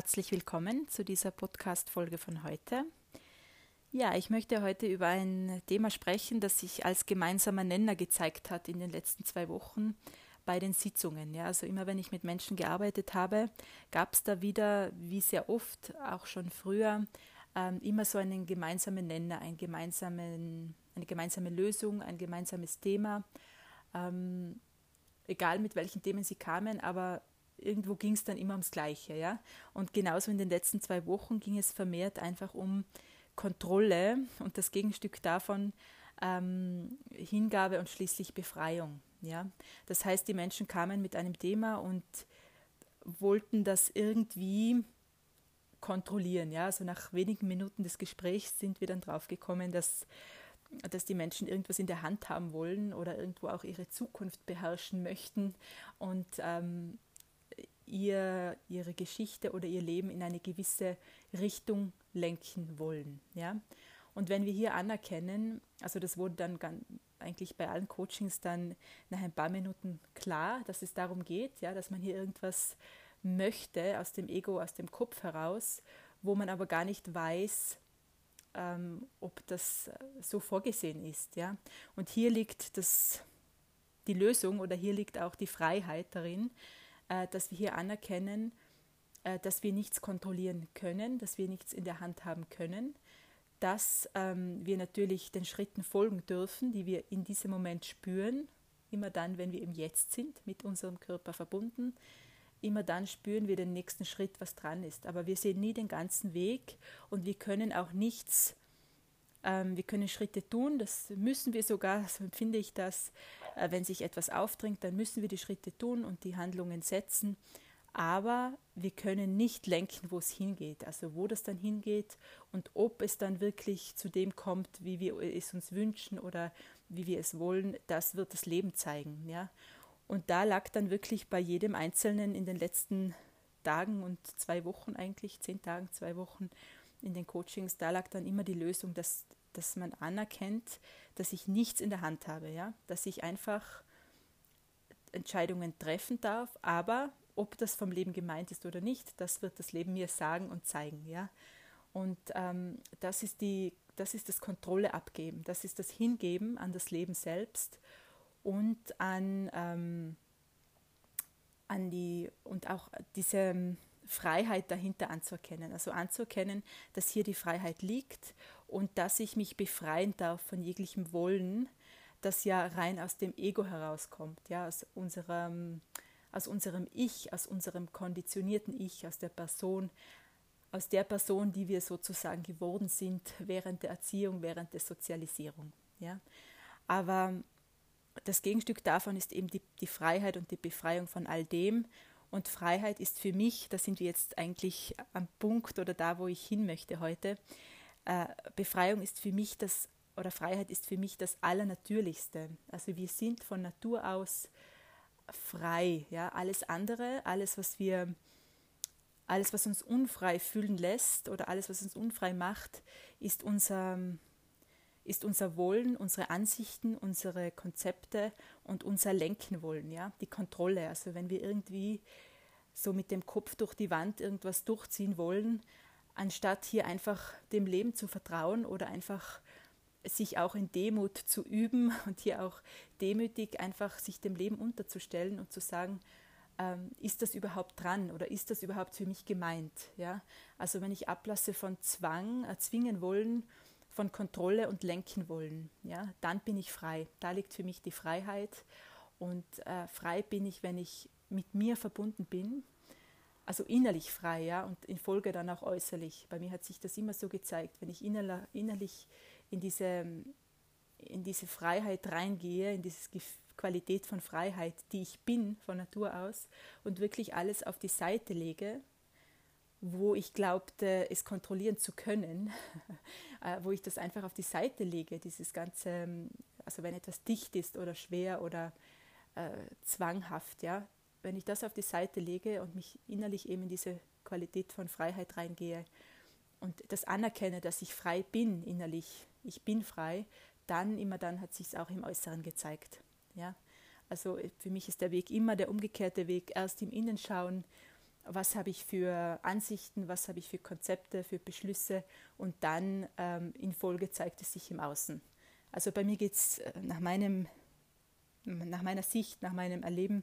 Herzlich willkommen zu dieser Podcast-Folge von heute. Ja, ich möchte heute über ein Thema sprechen, das sich als gemeinsamer Nenner gezeigt hat in den letzten zwei Wochen bei den Sitzungen. Ja, also immer wenn ich mit Menschen gearbeitet habe, gab es da wieder, wie sehr oft, auch schon früher, ähm, immer so einen gemeinsamen Nenner, einen gemeinsamen, eine gemeinsame Lösung, ein gemeinsames Thema. Ähm, egal mit welchen Themen sie kamen, aber irgendwo ging es dann immer ums Gleiche, ja. Und genauso in den letzten zwei Wochen ging es vermehrt einfach um Kontrolle und das Gegenstück davon ähm, Hingabe und schließlich Befreiung, ja. Das heißt, die Menschen kamen mit einem Thema und wollten das irgendwie kontrollieren, ja. Also nach wenigen Minuten des Gesprächs sind wir dann draufgekommen, dass dass die Menschen irgendwas in der Hand haben wollen oder irgendwo auch ihre Zukunft beherrschen möchten und ähm, ihr, ihre Geschichte oder ihr Leben in eine gewisse Richtung lenken wollen. Ja? Und wenn wir hier anerkennen, also das wurde dann ganz, eigentlich bei allen Coachings dann nach ein paar Minuten klar, dass es darum geht, ja, dass man hier irgendwas möchte aus dem Ego, aus dem Kopf heraus, wo man aber gar nicht weiß, ähm, ob das so vorgesehen ist. Ja? Und hier liegt das, die Lösung oder hier liegt auch die Freiheit darin, äh, dass wir hier anerkennen, äh, dass wir nichts kontrollieren können, dass wir nichts in der Hand haben können, dass ähm, wir natürlich den Schritten folgen dürfen, die wir in diesem Moment spüren, immer dann, wenn wir im Jetzt sind, mit unserem Körper verbunden, immer dann spüren wir den nächsten Schritt, was dran ist. Aber wir sehen nie den ganzen Weg und wir können auch nichts, ähm, wir können Schritte tun, das müssen wir sogar, so empfinde ich das, äh, wenn sich etwas aufdringt, dann müssen wir die Schritte tun und die Handlungen setzen. Aber wir können nicht lenken, wo es hingeht, also wo das dann hingeht und ob es dann wirklich zu dem kommt, wie wir es uns wünschen oder wie wir es wollen, das wird das Leben zeigen. Ja? Und da lag dann wirklich bei jedem Einzelnen in den letzten Tagen und zwei Wochen eigentlich, zehn Tagen, zwei Wochen in den Coachings, da lag dann immer die Lösung, dass dass man anerkennt, dass ich nichts in der Hand habe, ja, dass ich einfach Entscheidungen treffen darf, aber ob das vom Leben gemeint ist oder nicht, das wird das Leben mir sagen und zeigen, ja. Und ähm, das ist die, das ist das Kontrolle abgeben, das ist das Hingeben an das Leben selbst und an, ähm, an die und auch diese Freiheit dahinter anzuerkennen. Also anzuerkennen, dass hier die Freiheit liegt und dass ich mich befreien darf von jeglichem Wollen, das ja rein aus dem Ego herauskommt, ja, aus unserem, aus unserem Ich, aus unserem konditionierten Ich, aus der Person, aus der Person, die wir sozusagen geworden sind während der Erziehung, während der Sozialisierung. Ja. Aber das Gegenstück davon ist eben die, die Freiheit und die Befreiung von all dem und Freiheit ist für mich, da sind wir jetzt eigentlich am Punkt oder da, wo ich hin möchte heute, äh, Befreiung ist für mich das, oder Freiheit ist für mich das Allernatürlichste. Also wir sind von Natur aus frei. Ja? Alles andere, alles, was wir, alles, was uns unfrei fühlen lässt oder alles, was uns unfrei macht, ist unser, ist unser Wollen, unsere Ansichten, unsere Konzepte und unser Lenken wollen, ja, die Kontrolle. Also wenn wir irgendwie so mit dem Kopf durch die Wand irgendwas durchziehen wollen, anstatt hier einfach dem Leben zu vertrauen oder einfach sich auch in Demut zu üben und hier auch demütig einfach sich dem Leben unterzustellen und zu sagen, ähm, ist das überhaupt dran oder ist das überhaupt für mich gemeint? Ja? Also wenn ich ablasse von Zwang, erzwingen wollen, von Kontrolle und lenken wollen, ja, dann bin ich frei. Da liegt für mich die Freiheit. Und äh, frei bin ich, wenn ich mit mir verbunden bin, also innerlich frei, ja, und in Folge dann auch äußerlich. Bei mir hat sich das immer so gezeigt, wenn ich innerlich in diese, in diese Freiheit reingehe, in diese Qualität von Freiheit, die ich bin von Natur aus, und wirklich alles auf die Seite lege, wo ich glaubte, es kontrollieren zu können, äh, wo ich das einfach auf die Seite lege, dieses ganze, ähm, also wenn etwas dicht ist oder schwer oder äh, zwanghaft, ja, wenn ich das auf die Seite lege und mich innerlich eben in diese Qualität von Freiheit reingehe und das anerkenne, dass ich frei bin innerlich, ich bin frei, dann immer dann hat sich es auch im Äußeren gezeigt, ja. Also äh, für mich ist der Weg immer der umgekehrte Weg, erst im Innen schauen, was habe ich für Ansichten, was habe ich für Konzepte, für Beschlüsse und dann ähm, in Folge zeigt es sich im Außen. Also bei mir geht es äh, nach, nach meiner Sicht, nach meinem Erleben,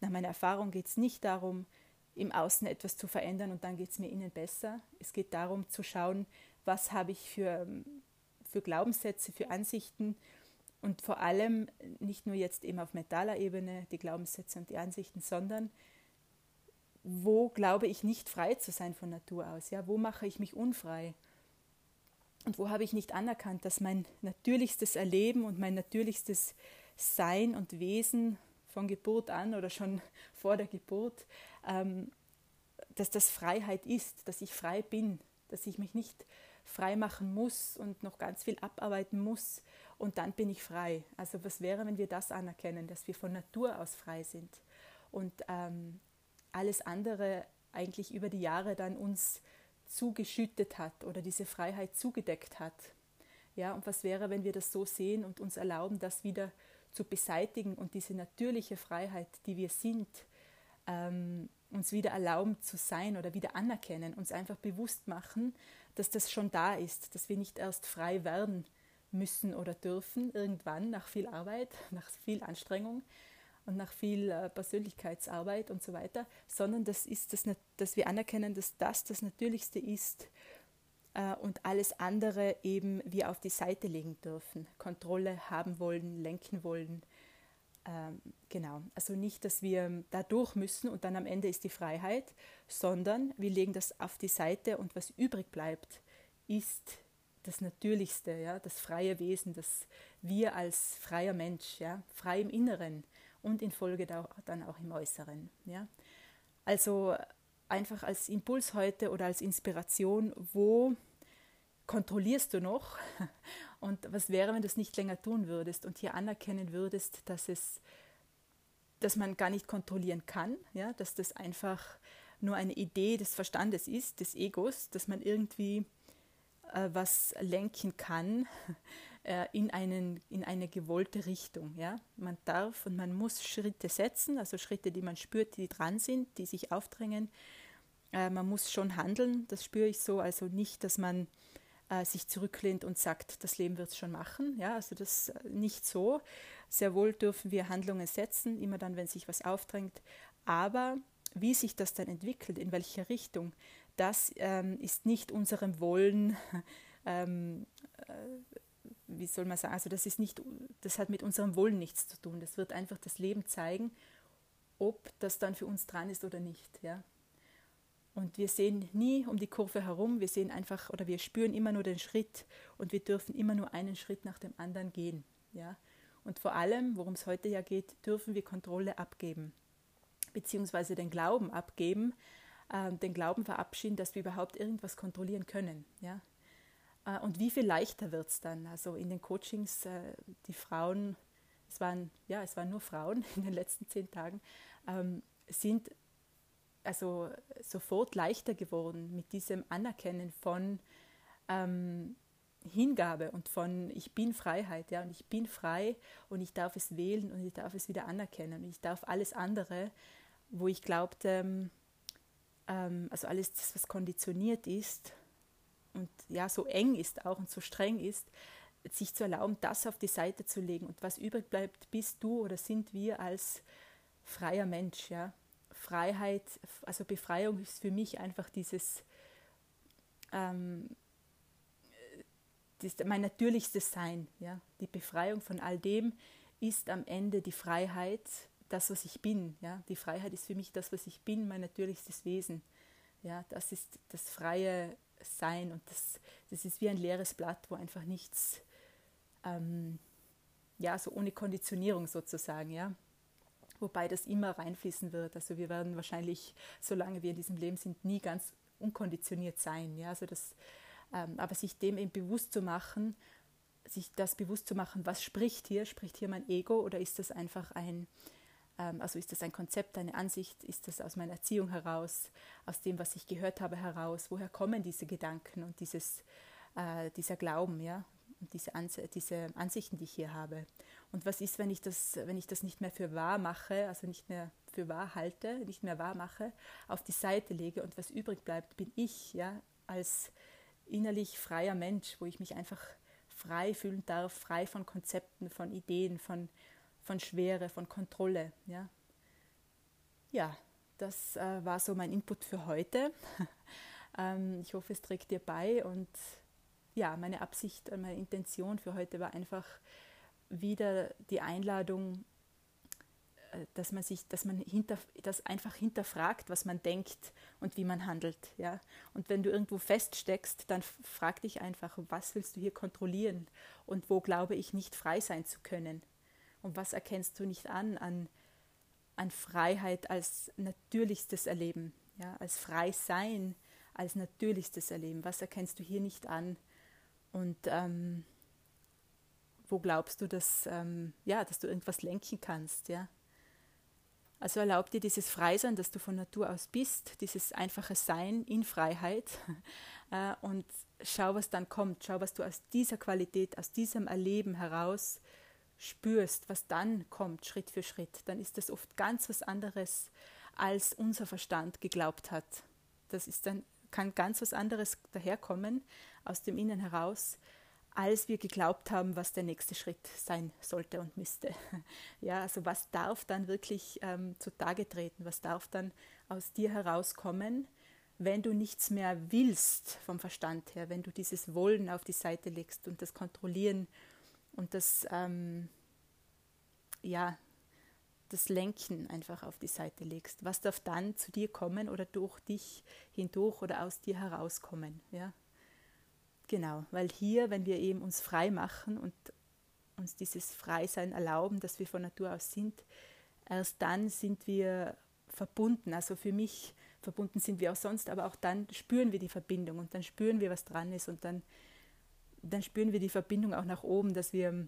nach meiner Erfahrung geht es nicht darum, im Außen etwas zu verändern und dann geht es mir innen besser. Es geht darum zu schauen, was habe ich für, für Glaubenssätze, für Ansichten und vor allem nicht nur jetzt eben auf mentaler Ebene die Glaubenssätze und die Ansichten, sondern wo glaube ich nicht frei zu sein von Natur aus? Ja? Wo mache ich mich unfrei? Und wo habe ich nicht anerkannt, dass mein natürlichstes Erleben und mein natürlichstes Sein und Wesen von Geburt an oder schon vor der Geburt, ähm, dass das Freiheit ist, dass ich frei bin, dass ich mich nicht frei machen muss und noch ganz viel abarbeiten muss und dann bin ich frei. Also was wäre, wenn wir das anerkennen, dass wir von Natur aus frei sind und ähm, alles andere eigentlich über die Jahre dann uns zugeschüttet hat oder diese Freiheit zugedeckt hat. Ja, und was wäre, wenn wir das so sehen und uns erlauben, das wieder zu beseitigen und diese natürliche Freiheit, die wir sind, ähm, uns wieder erlauben zu sein oder wieder anerkennen, uns einfach bewusst machen, dass das schon da ist, dass wir nicht erst frei werden müssen oder dürfen, irgendwann nach viel Arbeit, nach viel Anstrengung, und nach viel äh, Persönlichkeitsarbeit und so weiter, sondern das ist das, dass wir anerkennen, dass das das Natürlichste ist äh, und alles andere eben wir auf die Seite legen dürfen, Kontrolle haben wollen, lenken wollen. Ähm, genau, also nicht, dass wir da durch müssen und dann am Ende ist die Freiheit, sondern wir legen das auf die Seite und was übrig bleibt, ist das Natürlichste, ja, das freie Wesen, das wir als freier Mensch, ja, frei im Inneren, und in Folge dann auch im Äußeren. Ja? Also einfach als Impuls heute oder als Inspiration, wo kontrollierst du noch und was wäre, wenn du es nicht länger tun würdest und hier anerkennen würdest, dass es dass man gar nicht kontrollieren kann, ja, dass das einfach nur eine Idee des Verstandes ist, des Egos, dass man irgendwie äh, was lenken kann, äh, in, einen, in eine gewollte Richtung. Ja? Man darf und man muss Schritte setzen, also Schritte, die man spürt, die dran sind, die sich aufdrängen. Äh, man muss schon handeln, das spüre ich so, also nicht, dass man äh, sich zurücklehnt und sagt, das Leben wird es schon machen. Ja? Also das äh, nicht so. Sehr wohl dürfen wir Handlungen setzen, immer dann, wenn sich was aufdrängt. Aber wie sich das dann entwickelt, in welche Richtung, das ähm, ist nicht unserem Wollen ähm, äh, wie soll man sagen, also das ist nicht, das hat mit unserem Wollen nichts zu tun. Das wird einfach das Leben zeigen, ob das dann für uns dran ist oder nicht. Ja? Und wir sehen nie um die Kurve herum, wir sehen einfach oder wir spüren immer nur den Schritt und wir dürfen immer nur einen Schritt nach dem anderen gehen. Ja? Und vor allem, worum es heute ja geht, dürfen wir Kontrolle abgeben, beziehungsweise den Glauben abgeben, äh, den Glauben verabschieden, dass wir überhaupt irgendwas kontrollieren können. Ja? Äh, und wie viel leichter wird es dann? Also in den Coachings, äh, die Frauen, es waren, ja, es waren nur Frauen in den letzten zehn Tagen, ähm, sind also sofort leichter geworden mit diesem Anerkennen von ähm, Hingabe und von ich bin Freiheit, ja, und ich bin frei und ich darf es wählen und ich darf es wieder anerkennen und ich darf alles andere, wo ich glaubte, ähm, also alles das, was konditioniert ist, und ja so eng ist auch und so streng ist, sich zu erlauben, das auf die Seite zu legen. Und was übrig bleibt, bist du oder sind wir als freier Mensch. Ja? Freiheit, also Befreiung ist für mich einfach dieses, ähm, das, mein natürlichstes Sein. Ja? Die Befreiung von all dem ist am Ende die Freiheit, das, was ich bin. Ja? Die Freiheit ist für mich das, was ich bin, mein natürlichstes Wesen. Ja? Das ist das freie sein und das, das ist wie ein leeres Blatt, wo einfach nichts, ähm, ja, so ohne Konditionierung sozusagen, ja. Wobei das immer reinfließen wird. Also wir werden wahrscheinlich, solange wir in diesem Leben sind, nie ganz unkonditioniert sein. Ja? Also das, ähm, aber sich dem eben bewusst zu machen, sich das bewusst zu machen, was spricht hier? Spricht hier mein Ego oder ist das einfach ein, ähm, also ist das ein Konzept, eine Ansicht? Ist das aus meiner Erziehung heraus, aus dem, was ich gehört habe, heraus? Woher kommen diese Gedanken und dieses, äh, dieser Glauben, ja? Und diese, Ans diese Ansichten, die ich hier habe? Und was ist, wenn ich das, wenn ich das nicht mehr für wahr mache, also nicht mehr für wahr halte, nicht mehr wahr mache, auf die Seite lege und was übrig bleibt, bin ich, ja, als innerlich freier Mensch, wo ich mich einfach frei fühlen darf, frei von Konzepten, von Ideen, von, von Schwere, von Kontrolle, ja. Ja, das äh, war so mein Input für heute. ähm, ich hoffe, es trägt dir bei und ja, meine Absicht, meine Intention für heute war einfach, wieder die Einladung, äh, dass man sich, dass man hinter, das einfach hinterfragt, was man denkt und wie man handelt. Ja? Und wenn du irgendwo feststeckst, dann frag dich einfach, was willst du hier kontrollieren und wo glaube ich nicht frei sein zu können? Und was erkennst du nicht an an, an Freiheit als natürlichstes Erleben, ja? als Freisein als natürlichstes Erleben? Was erkennst du hier nicht an? Und ähm, wo glaubst du, dass, ähm, ja, dass du irgendwas lenken kannst, ja? Also erlaub dir dieses Freisein, das du von Natur aus bist, dieses einfache Sein in Freiheit äh, und schau, was dann kommt, schau, was du aus dieser Qualität, aus diesem Erleben heraus spürst, was dann kommt, Schritt für Schritt. Dann ist das oft ganz was anderes, als unser Verstand geglaubt hat. Das ist dann, kann ganz was anderes daherkommen aus dem Innen heraus, als wir geglaubt haben, was der nächste Schritt sein sollte und müsste. Ja, also was darf dann wirklich ähm, zutage treten? Was darf dann aus dir herauskommen, wenn du nichts mehr willst vom Verstand her, wenn du dieses Wollen auf die Seite legst und das Kontrollieren und das, ähm, ja, das Lenken einfach auf die Seite legst. Was darf dann zu dir kommen oder durch dich hindurch oder aus dir herauskommen? Ja? Genau, weil hier, wenn wir eben uns frei machen und uns dieses Freisein erlauben, dass wir von Natur aus sind, erst dann sind wir verbunden. Also für mich verbunden sind wir auch sonst, aber auch dann spüren wir die Verbindung und dann spüren wir, was dran ist und dann, dann spüren wir die Verbindung auch nach oben, dass wir,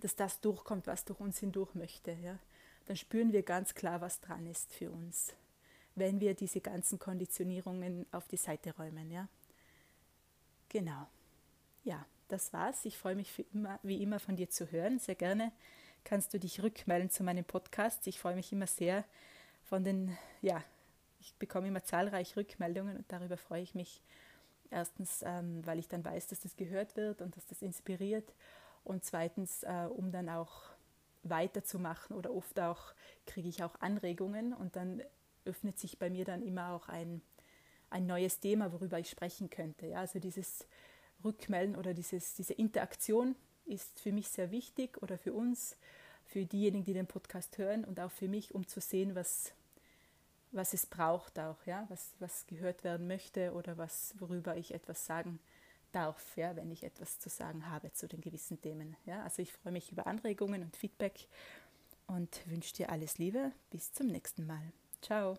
dass das durchkommt, was durch uns hindurch möchte. Ja? Dann spüren wir ganz klar, was dran ist für uns, wenn wir diese ganzen Konditionierungen auf die Seite räumen. Ja? Genau. Ja, das war's. Ich freue mich immer, wie immer von dir zu hören. Sehr gerne kannst du dich rückmelden zu meinem Podcast. Ich freue mich immer sehr von den, ja, ich bekomme immer zahlreiche Rückmeldungen und darüber freue ich mich. Erstens, ähm, weil ich dann weiß, dass das gehört wird und dass das inspiriert. Und zweitens, äh, um dann auch weiterzumachen oder oft auch kriege ich auch Anregungen und dann öffnet sich bei mir dann immer auch ein, ein neues Thema, worüber ich sprechen könnte. Ja, also dieses Rückmelden oder dieses, diese Interaktion ist für mich sehr wichtig oder für uns, für diejenigen, die den Podcast hören und auch für mich, um zu sehen, was, was es braucht auch, ja, was, was gehört werden möchte oder was, worüber ich etwas sagen darf, ja, wenn ich etwas zu sagen habe zu den gewissen Themen. Ja. Also ich freue mich über Anregungen und Feedback und wünsche dir alles Liebe. Bis zum nächsten Mal. Ciao.